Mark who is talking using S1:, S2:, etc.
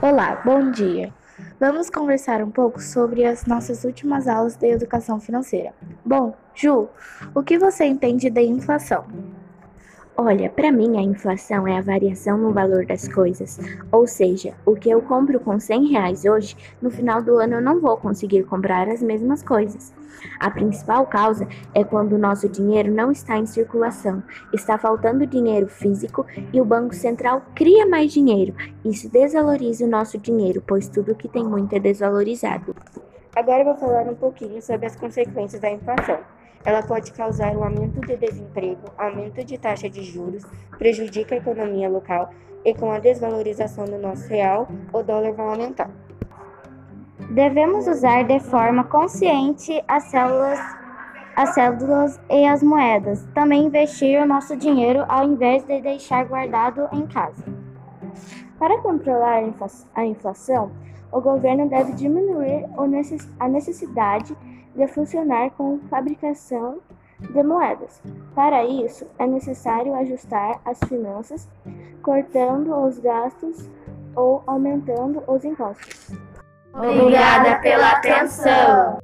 S1: Olá, bom dia. Vamos conversar um pouco sobre as nossas últimas aulas de educação financeira. Bom, Ju, o que você entende de inflação?
S2: Olha, para mim a inflação é a variação no valor das coisas, ou seja, o que eu compro com 100 reais hoje, no final do ano eu não vou conseguir comprar as mesmas coisas. A principal causa é quando o nosso dinheiro não está em circulação, está faltando dinheiro físico e o Banco Central cria mais dinheiro. Isso desvaloriza o nosso dinheiro, pois tudo que tem muito é desvalorizado.
S3: Agora vou falar um pouquinho sobre as consequências da inflação. Ela pode causar um aumento de desemprego, aumento de taxa de juros, prejudica a economia local e com a desvalorização do nosso real, o dólar vai aumentar.
S4: Devemos usar de forma consciente as células, as cédulas e as moedas. Também investir o nosso dinheiro ao invés de deixar guardado em casa. Para controlar a inflação, o governo deve diminuir a necessidade de funcionar com fabricação de moedas. Para isso, é necessário ajustar as finanças, cortando os gastos ou aumentando os impostos.
S5: Obrigada pela atenção!